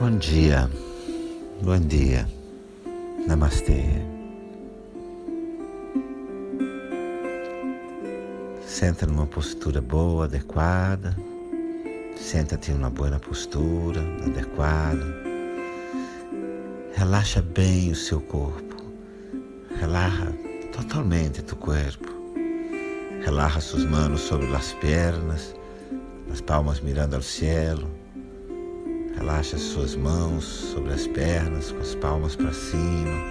Bom dia, bom dia, namastê. Senta numa postura boa, adequada. Senta-te numa boa postura, adequada. Relaxa bem o seu corpo. Relaxa totalmente tu corpo. Relaxa suas mãos sobre as pernas, as palmas mirando ao cielo Relaxa as suas mãos sobre as pernas, com as palmas para cima.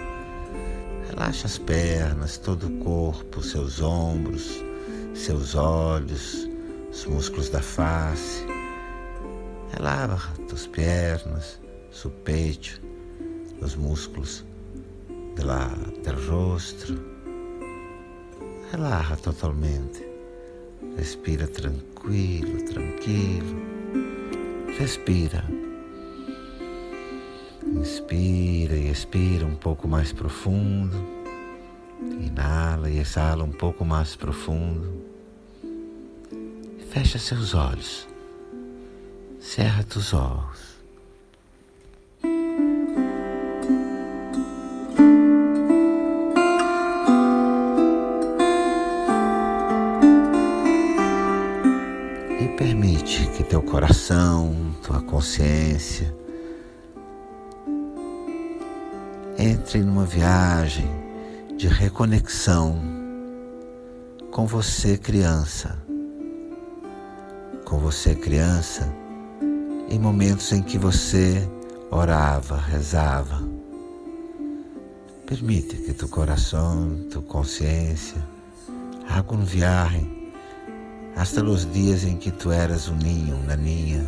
Relaxa as pernas, todo o corpo, seus ombros, seus olhos, os músculos da face. Relaxa as pernas, seu peito, os músculos do rosto. Relaxa totalmente. Respira tranquilo, tranquilo. Respira. Inspira e expira um pouco mais profundo. Inala e exala um pouco mais profundo. Fecha seus olhos. Cerra os olhos. Permite que teu coração, tua consciência, entre numa viagem de reconexão com você, criança. Com você, criança, em momentos em que você orava, rezava. Permite que tu coração, tu consciência, haga um viagem hasta os dias em que tu eras um ninho, uma ninha,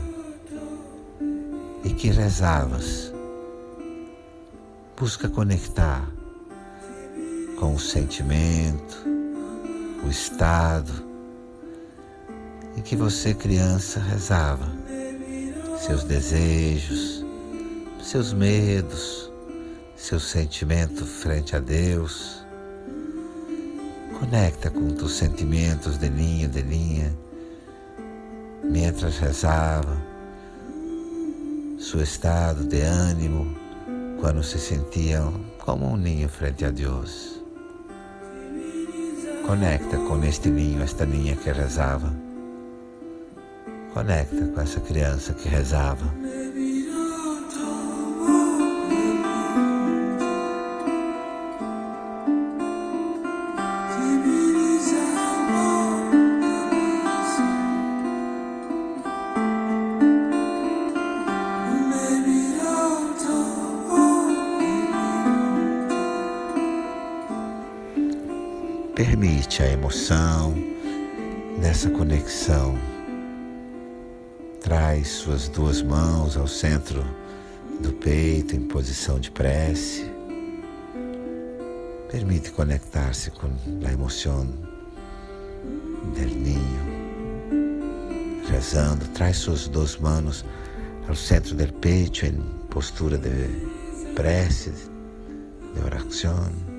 e que rezavas busca conectar com o sentimento, o estado em que você, criança, rezava, seus desejos, seus medos, seu sentimento frente a Deus. Conecta com os sentimentos de linha, de linha, mientras rezava, seu estado de ânimo, quando se sentiam como um ninho frente a Deus. Conecta com este ninho, esta ninha que rezava. Conecta com essa criança que rezava. Emoção dessa conexão. Traz suas duas mãos ao centro do peito em posição de prece. Permite conectar-se com a emoção del ninho. Rezando, traz suas duas mãos ao centro do peito em postura de prece, de oração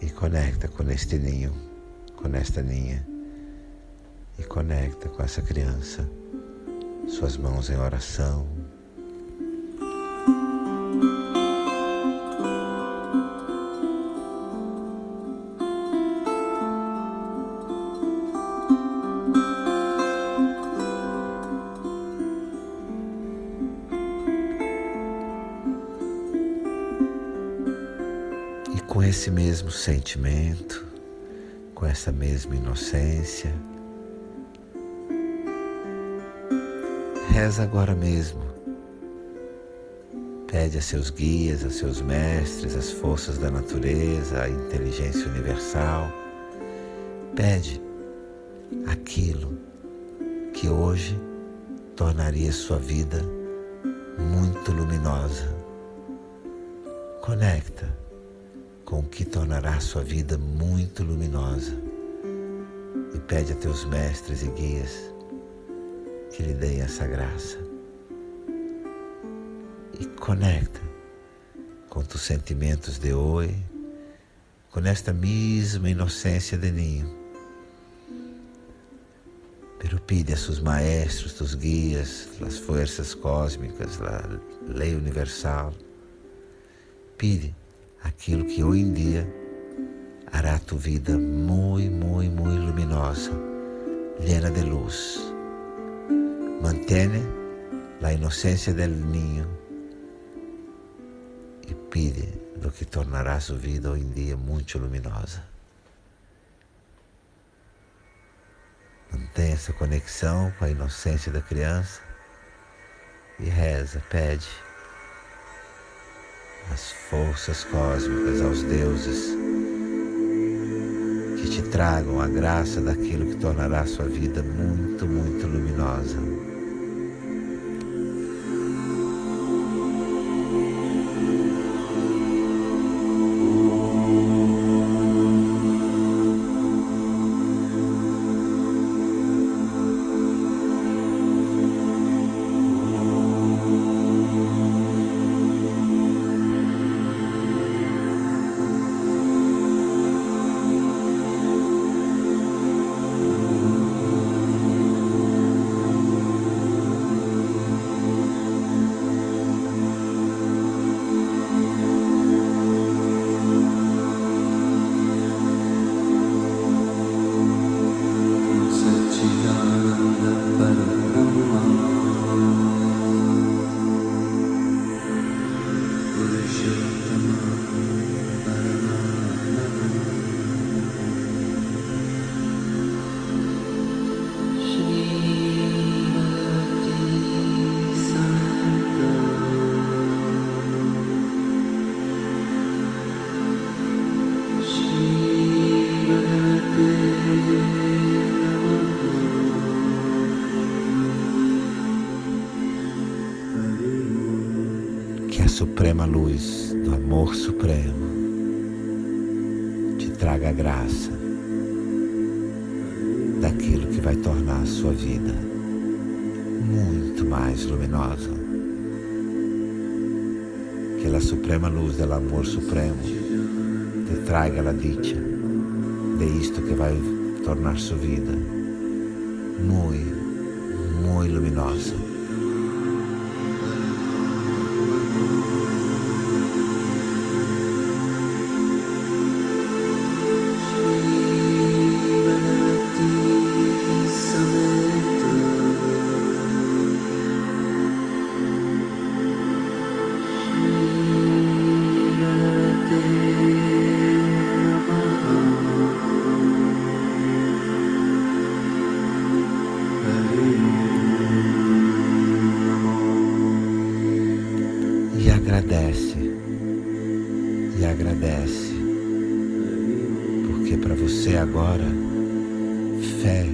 e conecta com este ninho, com esta ninha e conecta com essa criança, suas mãos em oração. Esse mesmo sentimento, com essa mesma inocência. Reza agora mesmo. Pede a seus guias, a seus mestres, as forças da natureza, a inteligência universal. Pede aquilo que hoje tornaria sua vida muito luminosa. Conecta com o que tornará sua vida muito luminosa. E pede a teus mestres e guias que lhe deem essa graça. E conecta com os sentimentos de hoje, com esta mesma inocência de ninho. Pero pide a seus maestros, tus guias, as forças cósmicas, a lei universal, pide aquilo que hoje em dia hará tu vida muito, muito, muito luminosa, llena de luz. Mantém a inocência del niño e pide lo que tornará sua vida hoje em dia muito luminosa. Mantenha essa conexão com a inocência da criança e reza, pede às forças cósmicas, aos deuses, que te tragam a graça daquilo que tornará a sua vida muito, muito luminosa. Suprema luz do amor supremo te traga a graça daquilo que vai tornar a sua vida muito mais luminosa. Que a suprema luz do amor supremo te traga a dicha de isto que vai tornar sua vida muito, muito luminosa. Thank you. Agradece e agradece, porque para você agora, fé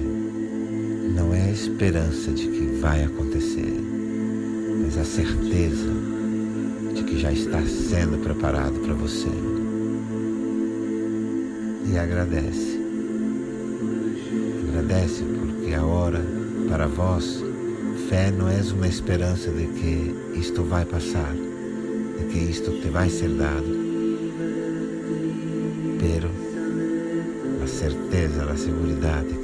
não é a esperança de que vai acontecer, mas a certeza de que já está sendo preparado para você. E agradece. Agradece porque a hora para vós, fé não é uma esperança de que isto vai passar que isto te vai ser dado, pero a certeza, a segurança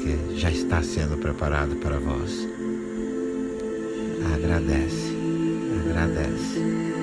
que já está sendo preparado para vós. Agradece, agradece.